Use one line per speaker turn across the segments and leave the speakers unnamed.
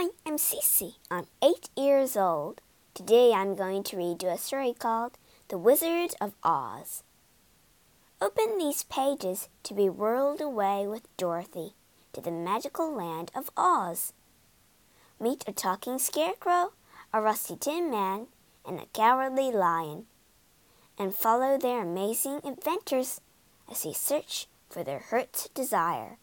Hi, I'm Cece. I'm eight years old. Today I'm going to read you a story called The Wizard of Oz. Open these pages to be whirled away with Dorothy to the magical land of Oz. Meet a talking scarecrow, a rusty tin man, and a cowardly lion, and follow their amazing adventures as they search for their hurt desire.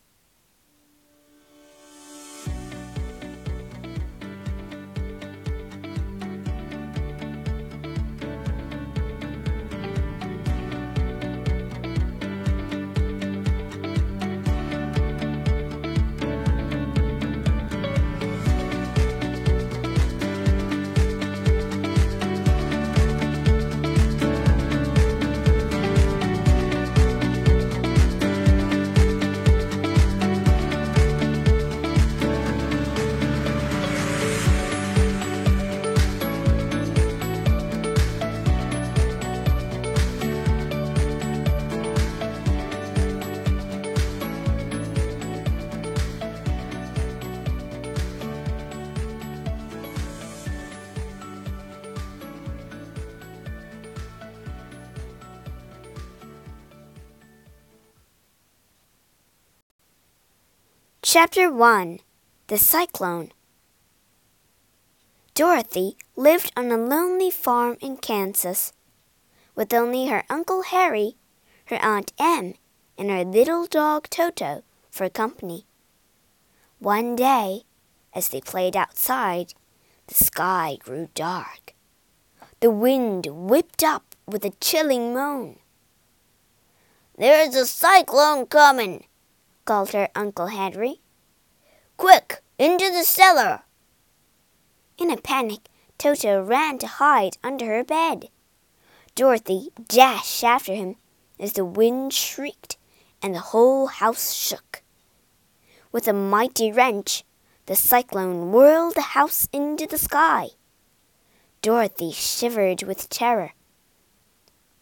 Chapter 1 The Cyclone Dorothy lived on a lonely farm in Kansas, with only her Uncle Harry, her Aunt Em, and her little dog Toto for company. One day, as they played outside, the sky grew dark. The wind whipped up with a chilling moan.
There's a cyclone coming, called her Uncle Henry. Quick, into the cellar!
In a panic, Toto ran to hide under her bed. Dorothy dashed after him as the wind shrieked and the whole house shook. With a mighty wrench, the cyclone whirled the house into the sky. Dorothy shivered with terror.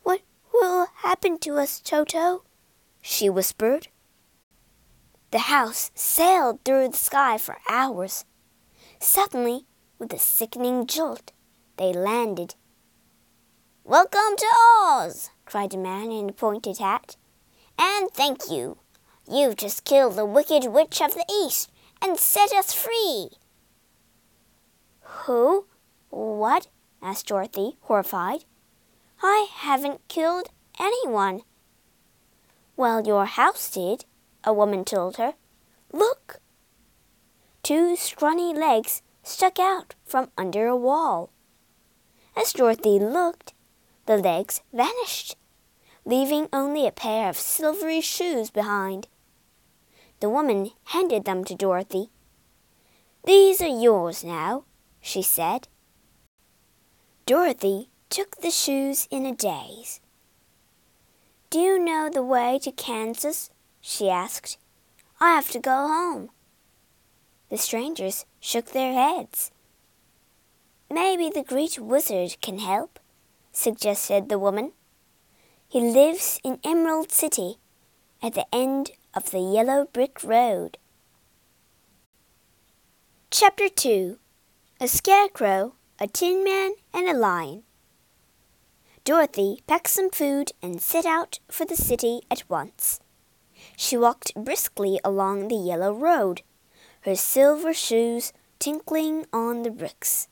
What will happen to us, Toto? she whispered. The house sailed through the sky for hours. Suddenly, with a sickening jolt, they landed.
Welcome to Oz! cried the man in the pointed hat. And thank you. You've just killed the Wicked Witch of the East and set us free.
Who? What? asked Dorothy, horrified. I haven't killed anyone. Well, your house did, a woman told her. Look! Two scrawny legs stuck out from under a wall. As Dorothy looked, the legs vanished, leaving only a pair of silvery shoes behind. The woman handed them to Dorothy. These are yours now, she said. Dorothy took the shoes in a daze. Do you know the way to Kansas? She asked. I have to go home. The strangers shook their heads. Maybe the great wizard can help, suggested the woman. He lives in Emerald City, at the end of the yellow brick road. Chapter 2 A Scarecrow, a Tin Man, and a Lion. Dorothy packed some food and set out for the city at once. She walked briskly along the yellow road, her silver shoes tinkling on the bricks.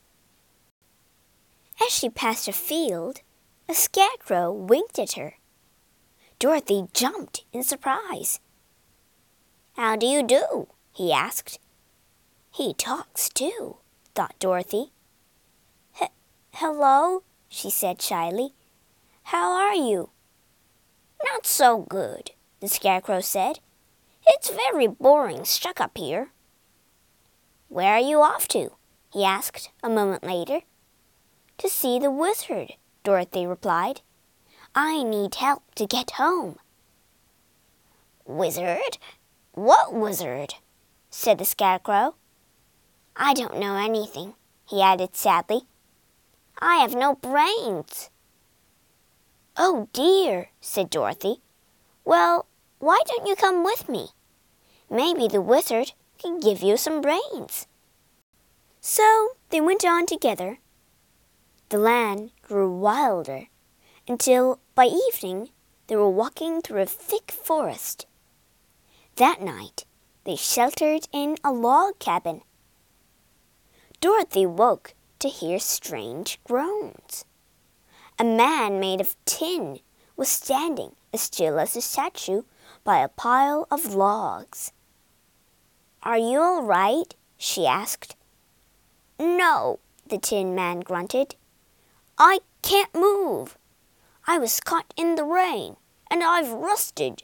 As she passed a field, a scarecrow winked at her. Dorothy jumped in surprise.
How do you do? he asked.
He talks too, thought Dorothy. Hello, she said shyly. How are you?
Not so good, the Scarecrow said. It's very boring stuck up here. Where are you off to? he asked a moment later.
To see the wizard, Dorothy replied. I need help to get home.
Wizard? What wizard? said the Scarecrow.
I don't know anything, he added sadly. I have no brains. Oh dear, said Dorothy. Well, why don't you come with me? Maybe the wizard can give you some brains. So they went on together. The land grew wilder until by evening they were walking through a thick forest. That night they sheltered in a log cabin. Dorothy woke to hear strange groans. A man made of tin was standing as still as a statue by a pile of logs. Are you all right? she asked. No, the tin man grunted. I can't move. I was caught in the rain, and I've rusted.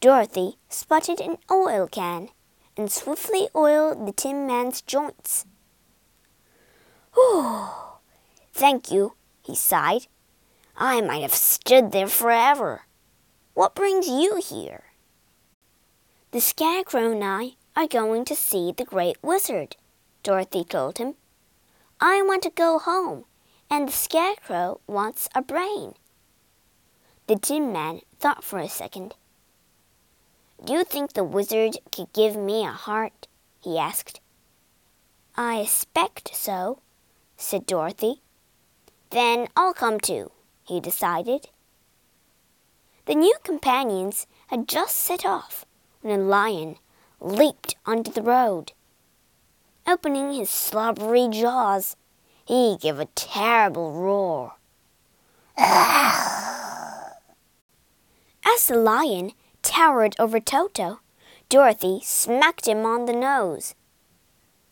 Dorothy spotted an oil can and swiftly oiled the tin man's joints. Whew! Thank you, he sighed. I might have stood there forever. What brings you here? The Scarecrow and I are going to see the Great Wizard, Dorothy told him. I want to go home, and the Scarecrow wants a brain. The Tin Man thought for a second. Do you think the wizard could give me a heart? he asked. I expect so, said Dorothy. Then I'll come too, he decided. The new companions had just set off when a lion leaped onto the road. Opening his slobbery jaws, he gave a terrible roar. As the lion towered over Toto, Dorothy smacked him on the nose.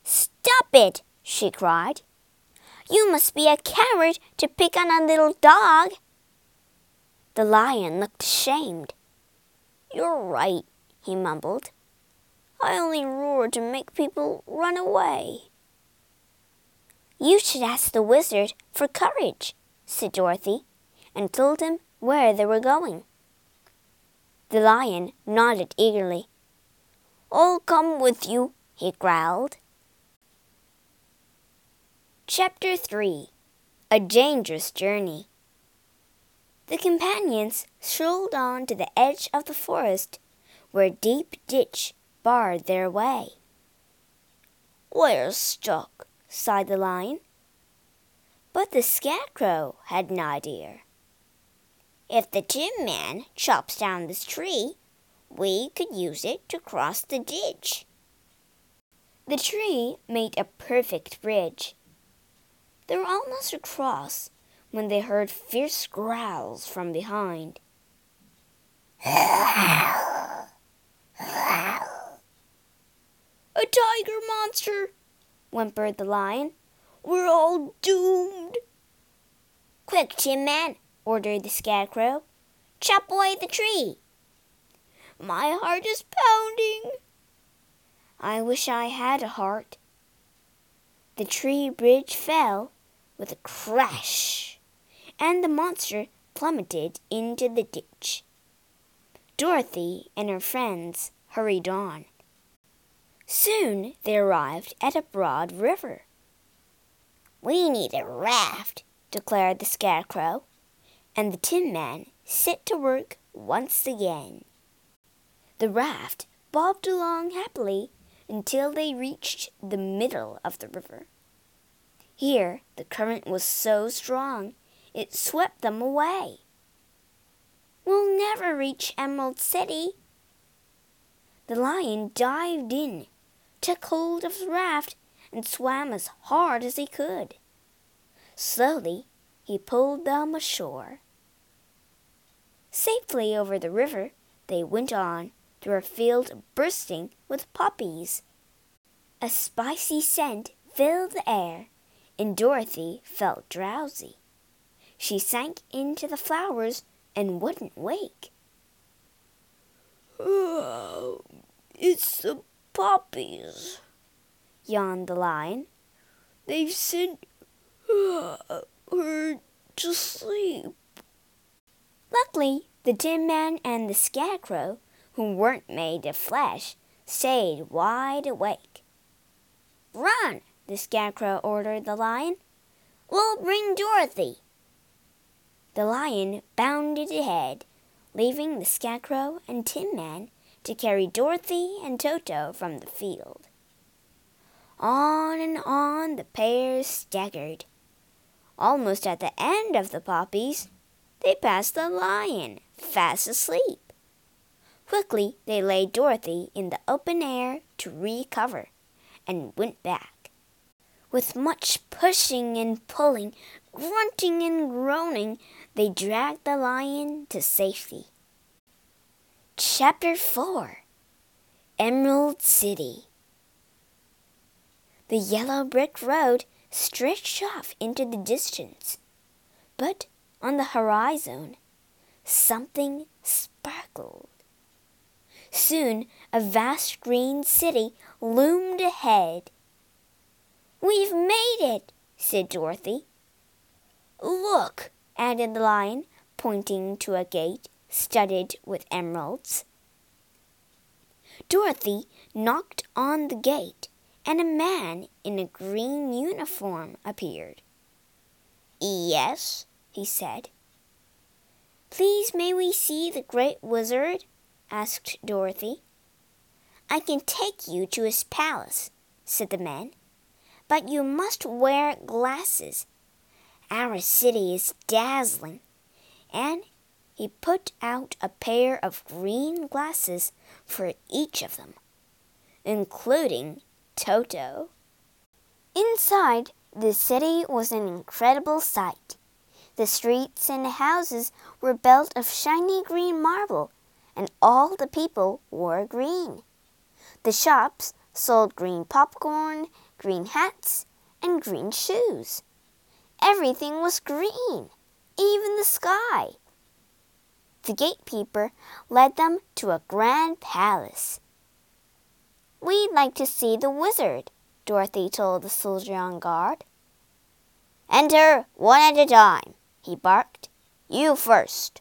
Stop it! she cried. You must be a coward to pick on a little dog. The lion looked ashamed. You're right, he mumbled. I only roar to make people run away. You should ask the wizard for courage, said Dorothy, and told him where they were going. The lion nodded eagerly. I'll come with you, he growled. Chapter 3 A Dangerous Journey The companions strolled on to the edge of the forest, where a deep ditch barred their way. We're stuck, sighed the lion. But the scarecrow had an idea. If the Tin Man chops down this tree, we could use it to cross the ditch. The tree made a perfect bridge they were almost across when they heard fierce growls from behind. A tiger monster! whimpered the lion. We're all doomed. Quick, Tin Man, ordered the scarecrow. Chop away the tree. My heart is pounding. I wish I had a heart. The tree bridge fell with a crash, and the monster plummeted into the ditch. Dorothy and her friends hurried on. Soon they arrived at a broad river. We need a raft, declared the Scarecrow, and the Tin Man set to work once again. The raft bobbed along happily until they reached the middle of the river. Here the current was so strong it swept them away. We'll never reach Emerald City. The lion dived in, took hold of the raft, and swam as hard as he could. Slowly he pulled them ashore. Safely over the river, they went on through a field bursting with poppies. A spicy scent filled the air and Dorothy felt drowsy. She sank into the flowers and wouldn't wake. Oh, it's the poppies, yawned the lion. They've sent uh, her to sleep. Luckily, the Tin Man and the Scarecrow, who weren't made of flesh, stayed wide awake. Run! the Scarecrow ordered the lion. We'll bring Dorothy. The lion bounded ahead, leaving the Scarecrow and Tin Man to carry Dorothy and Toto from the field. On and on the pair staggered. Almost at the end of the poppies, they passed the lion, fast asleep. Quickly they laid Dorothy in the open air to recover, and went back. With much pushing and pulling, grunting and groaning, they dragged the lion to safety. Chapter 4 Emerald City The yellow brick road stretched off into the distance, but on the horizon something sparkled. Soon a vast green city loomed ahead. We've made it, said Dorothy. Look, added the lion, pointing to a gate studded with emeralds. Dorothy knocked on the gate, and a man in a green uniform appeared. Yes, he said. Please may we see the great wizard? asked Dorothy. I can take you to his palace, said the man, but you must wear glasses. Our city is dazzling. And he put out a pair of green glasses for each of them, including Toto. Inside, the city was an incredible sight. The streets and houses were built of shiny green marble, and all the people wore green. The shops sold green popcorn, green hats, and green shoes. Everything was green, even the sky. The gatekeeper led them to a grand palace. We'd like to see the wizard, Dorothy told the soldier on guard. Enter one at a time, he barked. You first.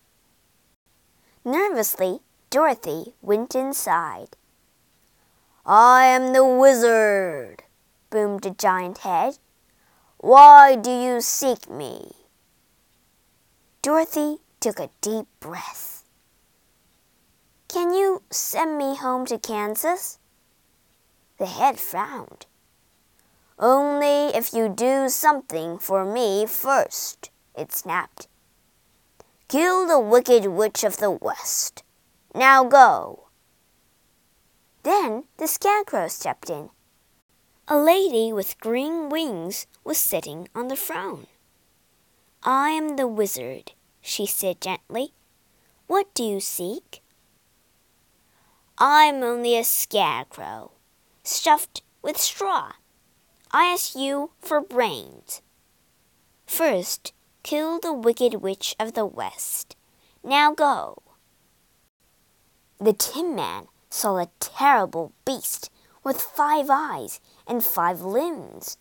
Nervously, Dorothy went inside. I am the wizard, boomed a giant head. Why do you seek me? Dorothy took a deep breath. Can you send me home to Kansas? The head frowned. Only if you do something for me first, it snapped. Kill the wicked witch of the west. Now go. Then the scarecrow stepped in. A lady with green wings was sitting on the throne. I am the wizard, she said gently. What do you seek? I'm only a scarecrow, stuffed with straw. I ask you for brains. First, kill the wicked witch of the west. Now go. The Tin Man saw a terrible beast with five eyes and five limbs.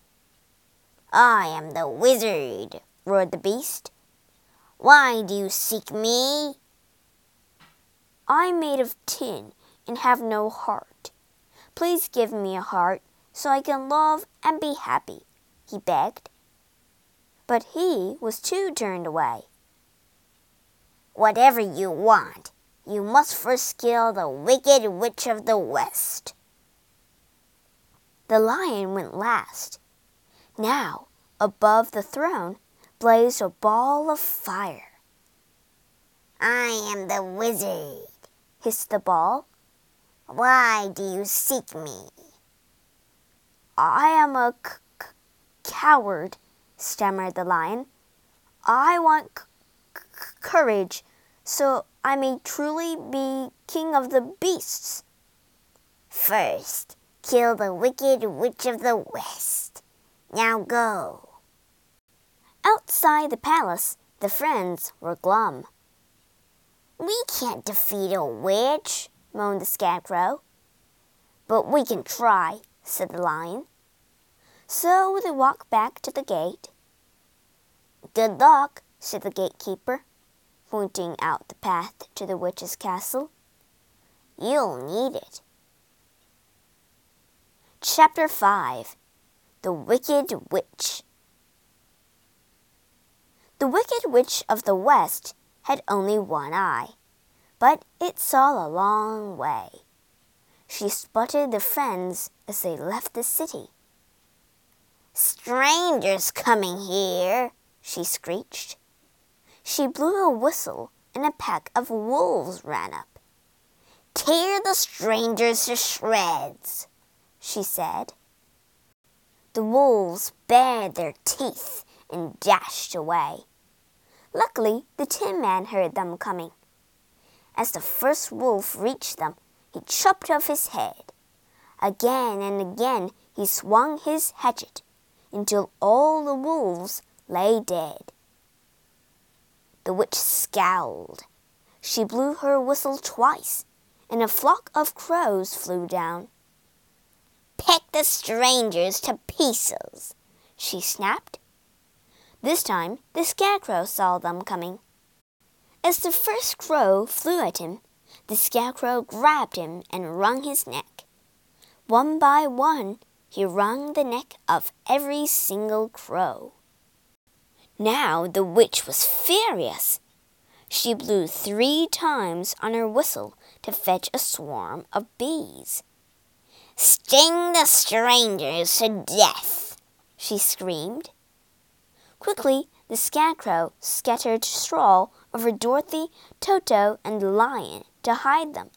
I am the wizard, roared the beast. Why do you seek me? I'm made of tin and have no heart. Please give me a heart so I can love and be happy, he begged. But he was too turned away. Whatever you want, you must first kill the wicked witch of the west. The lion went last. Now, above the throne, blazed a ball of fire. I am the wizard, hissed the ball. Why do you seek me? I am a coward, stammered the lion. I want courage so I may truly be king of the beasts. First, kill the wicked witch of the west. Now go. Outside the palace, the friends were glum. We can't defeat a witch, moaned the scarecrow. But we can try, said the lion. So they walked back to the gate. Good luck, said the gatekeeper, pointing out the path to the witch's castle. You'll need it. Chapter 5 The Wicked Witch The Wicked Witch of the West had only one eye, but it saw a long way. She spotted the friends as they left the city.
Strangers coming here, she screeched. She blew a whistle, and a pack of wolves ran up. Tear the strangers to shreds, she said. The wolves bared their teeth and dashed away. Luckily, the Tin Man heard them coming. As the first wolf reached them, he chopped off his head. Again and again he swung his hatchet until all the wolves lay dead. The witch scowled. She blew her whistle twice, and a flock of crows flew down. Pick the strangers to pieces, she snapped. This time the scarecrow saw them coming. As the first crow flew at him, the scarecrow grabbed him and wrung his neck. One by one, he wrung the neck of every single crow. Now the witch was furious. She blew three times on her whistle to fetch a swarm of bees. Sting the strangers to death, she screamed. Quickly, the scarecrow scattered straw over Dorothy, Toto, and the lion to hide them.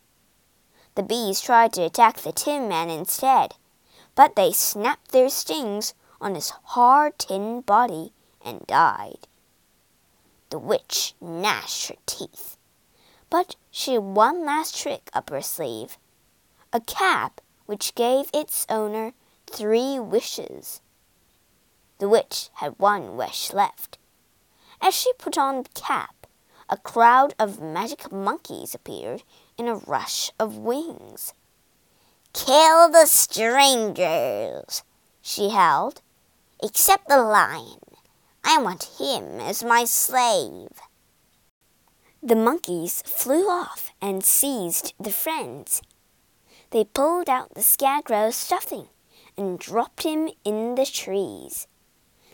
The bees tried to attack the Tin Man instead, but they snapped their stings on his hard tin body and died. The witch gnashed her teeth, but she had one last trick up her sleeve a cap which gave its owner three wishes. The witch had one wish left. As she put on the cap, a crowd of magic monkeys appeared in a rush of wings. Kill the strangers, she howled, except the lion. I want him as my slave. The monkeys flew off and seized the friends. They pulled out the scarecrow's stuffing and dropped him in the trees.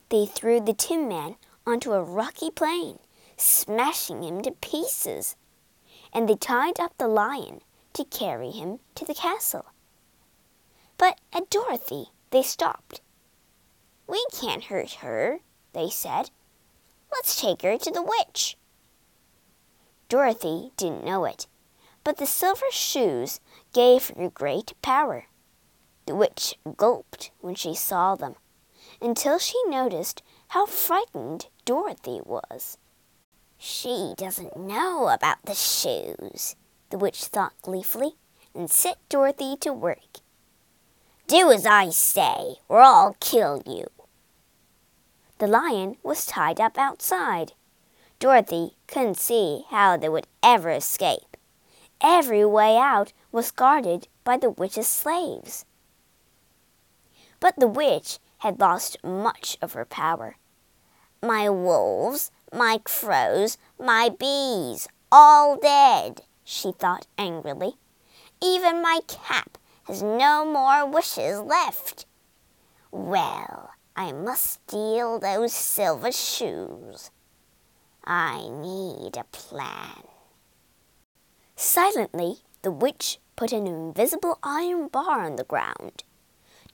They threw the Tin Man onto a rocky plain, smashing him to pieces. And they tied up the lion to carry him to the castle. But at Dorothy they stopped. We can't hurt her, they said. Let's take her to the witch. Dorothy didn't know it, but the silver shoes gave her great power. The witch gulped when she saw them until she noticed how frightened Dorothy was. She doesn't know about the shoes, the witch thought gleefully, and set Dorothy to work. Do as I say, or I'll kill you. The lion was tied up outside. Dorothy couldn't see how they would ever escape. Every way out was guarded by the witch's slaves. But the witch had lost much of her power. My wolves, my crows, my bees, all dead, she thought angrily. Even my cap has no more wishes left. Well, I must steal those silver shoes. I need a plan. Silently, the witch put an invisible iron bar on the ground.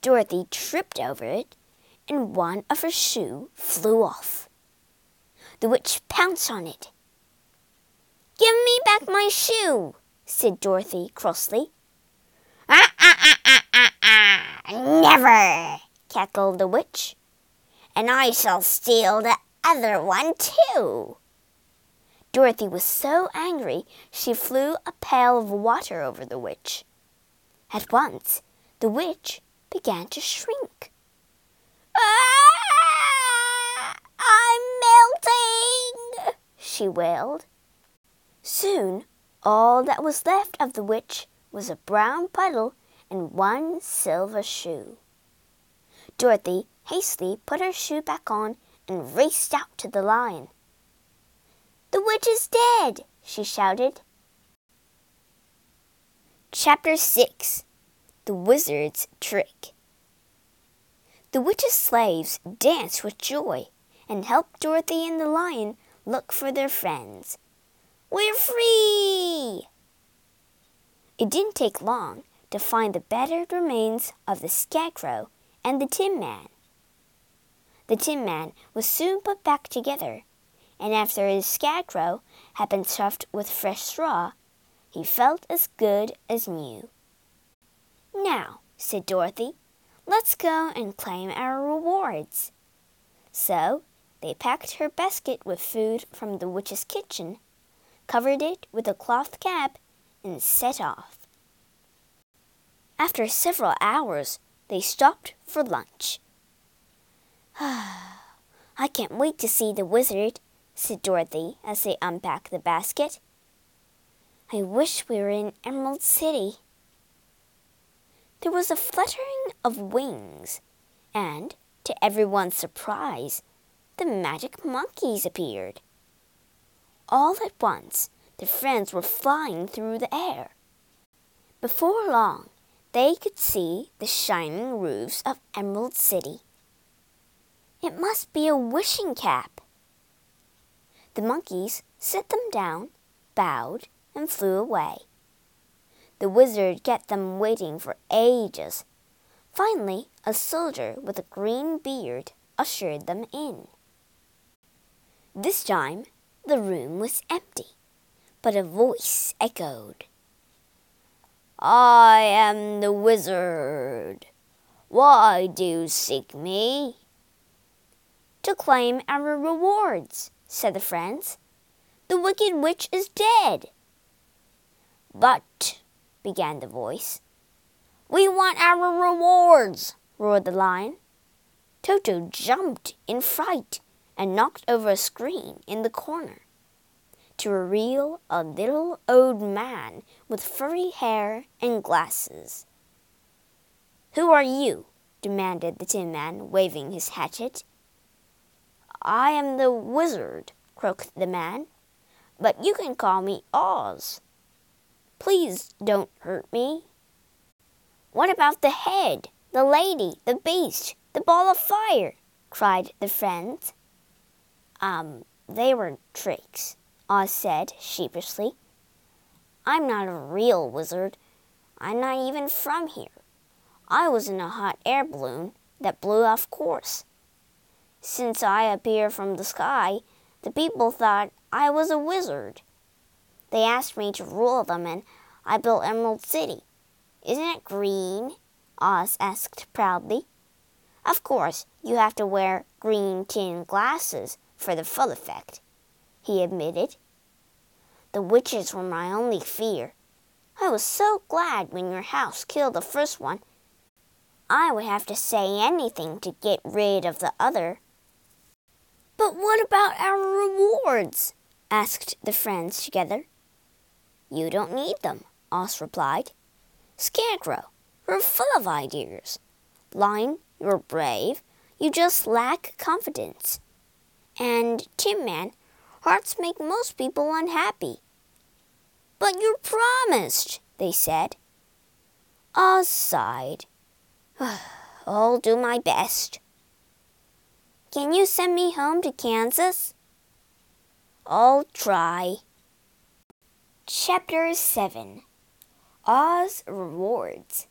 Dorothy tripped over it, and one of her shoes flew off. The witch pounced on it. Give me back my shoe, said Dorothy crossly. Ah, ah, ah, ah, ah, ah, never, cackled the witch. And I shall steal the other one too. Dorothy was so angry she flew a pail of water over the witch. At once, the witch began to shrink. Ah, I'm melting, she wailed. Soon, all that was left of the witch was a brown puddle and one silver shoe. Dorothy hastily put her shoe back on and raced out to the lion. The witch is dead, she shouted. Chapter 6 the wizard's trick. The witch's slaves danced with joy and helped Dorothy and the lion look for their friends. We're free! It didn't take long to find the battered remains of the scarecrow and the Tin Man.
The Tin Man was soon put back together, and after his scarecrow had been stuffed with fresh straw, he felt as good as new. Now, said Dorothy, let's go and claim our rewards. So they packed her basket with food from the witch's kitchen, covered it with a cloth cap, and set off. After several hours, they stopped for lunch. I can't wait to see the wizard, said Dorothy as they unpacked the basket. I wish we were in Emerald City. There was a fluttering of wings, and, to everyone's surprise, the magic monkeys appeared. All at once, the friends were flying through the air. Before long, they could see the shining roofs of Emerald City. It must be a wishing cap. The monkeys set them down, bowed, and flew away. The wizard kept them waiting for ages. Finally, a soldier with a green beard ushered them in. This time, the room was empty, but a voice echoed. I am the wizard. Why do you seek me? To claim our rewards, said the friends. The wicked witch is dead. But, began the voice. We want our rewards, roared the lion. Toto jumped in fright and knocked over a screen in the corner to reveal a little old man with furry hair and glasses. Who are you? demanded the Tin Man, waving his hatchet. I am the wizard, croaked the man, but you can call me Oz. Please don't hurt me. What about the head, the lady, the beast, the ball of fire? cried the friends. Um, they were tricks, Oz said sheepishly. I'm not a real wizard. I'm not even from here. I was in a hot air balloon that blew off course. Since I appear from the sky, the people thought I was a wizard. They asked me to rule them, and I built Emerald City. Isn't it green? Oz asked proudly. Of course, you have to wear green tin glasses for the full effect, he admitted. The witches were my only fear. I was so glad when your house killed the first one. I would have to say anything to get rid of the other. But what about our rewards? asked the friends together. You don't need them, Oz replied. Scarecrow, you're full of ideas. Lion, you're brave. You just lack confidence. And Tin Man, hearts make most people unhappy. But you're promised, they said. Oz sighed. I'll do my best. Can you send me home to Kansas? I'll try. Chapter 7 Oz Rewards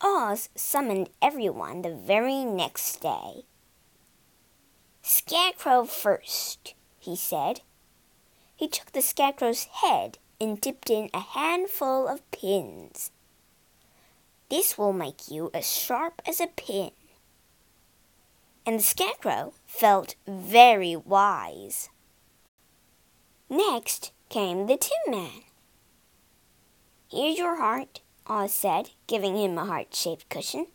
Oz summoned everyone the very next day. Scarecrow first, he said. He took the scarecrow's head and dipped in a handful of pins. This will make you as sharp as a pin. And the scarecrow felt very wise. Next came the Tin Man. Here's your heart, Oz said, giving him a heart shaped cushion.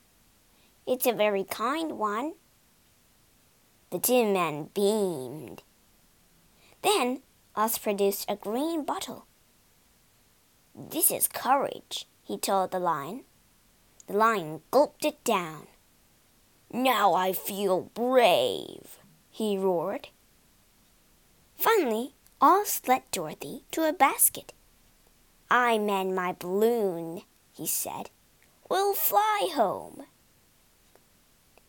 It's a very kind one. The Tin Man beamed. Then Oz produced a green bottle. This is courage, he told the lion. The lion gulped it down. Now I feel brave, he roared. Finally, Oz led Dorothy to a basket. I mend my balloon, he said. We'll fly home.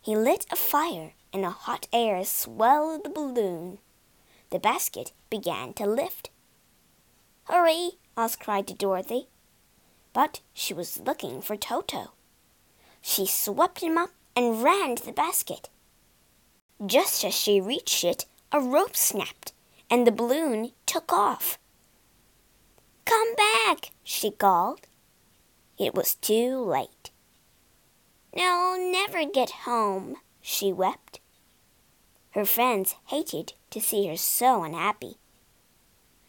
He lit a fire and the hot air swelled the balloon. The basket began to lift. Hurry! Oz cried to Dorothy. But she was looking for Toto. She swept him up and ran to the basket. Just as she reached it, a rope snapped, and the balloon took off. Come back, she called. It was too late. Now I'll never get home, she wept. Her friends hated to see her so unhappy.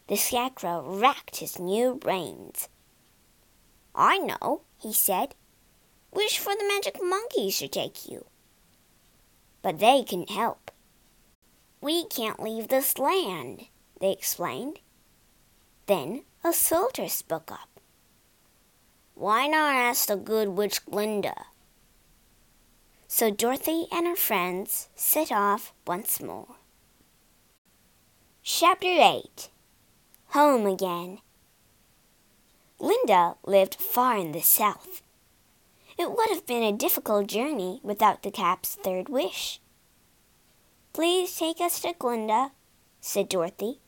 The Scarecrow racked his new brains. I know, he said. Wish for the magic monkeys to take you. But they can help. We can't leave this land, they explained. Then a soldier spoke up. Why not ask the good witch Glinda? So Dorothy and her friends set off once more. Chapter 8 Home Again Glinda lived far in the south. It would have been a difficult journey without the cap's third wish. Please take us to Glinda, said Dorothy,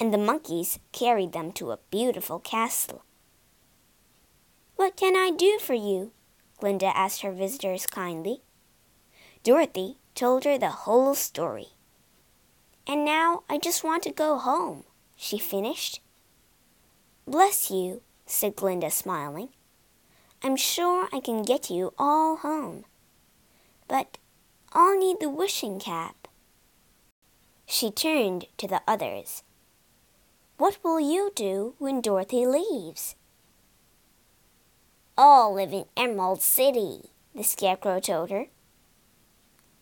and the monkeys carried them to a beautiful castle. What can I do for you? Glinda asked her visitors kindly. Dorothy told her the whole story. And now I just want to go home, she finished. Bless you, said Glinda, smiling. I'm sure I can get you all home. But I'll need the wishing cap. She turned to the others. What will you do when Dorothy leaves? I'll live in Emerald City, the Scarecrow told her.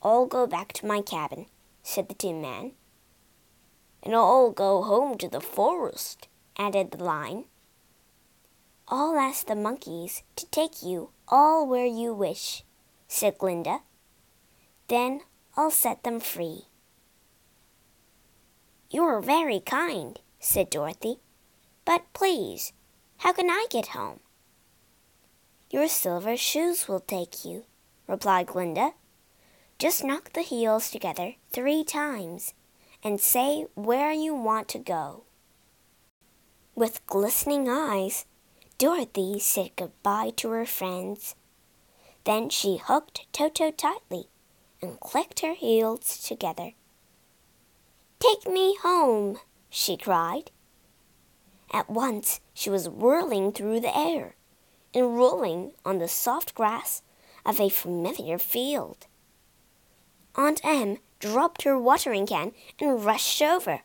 I'll go back to my cabin, said the Tin Man. And I'll go home to the forest, added the Lion. I'll ask the monkeys to take you all where you wish, said Glinda. Then I'll set them free. You're very kind, said Dorothy. But please, how can I get home? Your silver shoes will take you, replied Glinda. Just knock the heels together three times and say where you want to go. With glistening eyes, Dorothy said goodbye to her friends. Then she hooked Toto tightly and clicked her heels together. Take me home, she cried. At once she was whirling through the air and rolling on the soft grass of a familiar field. Aunt Em dropped her watering can and rushed over.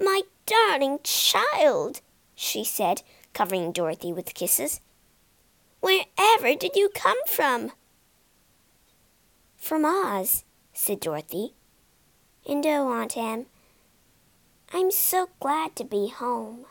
My darling child, she said, covering Dorothy with kisses. Wherever did you come from? From Oz, said Dorothy, and oh, Aunt Em, I'm so glad to be home.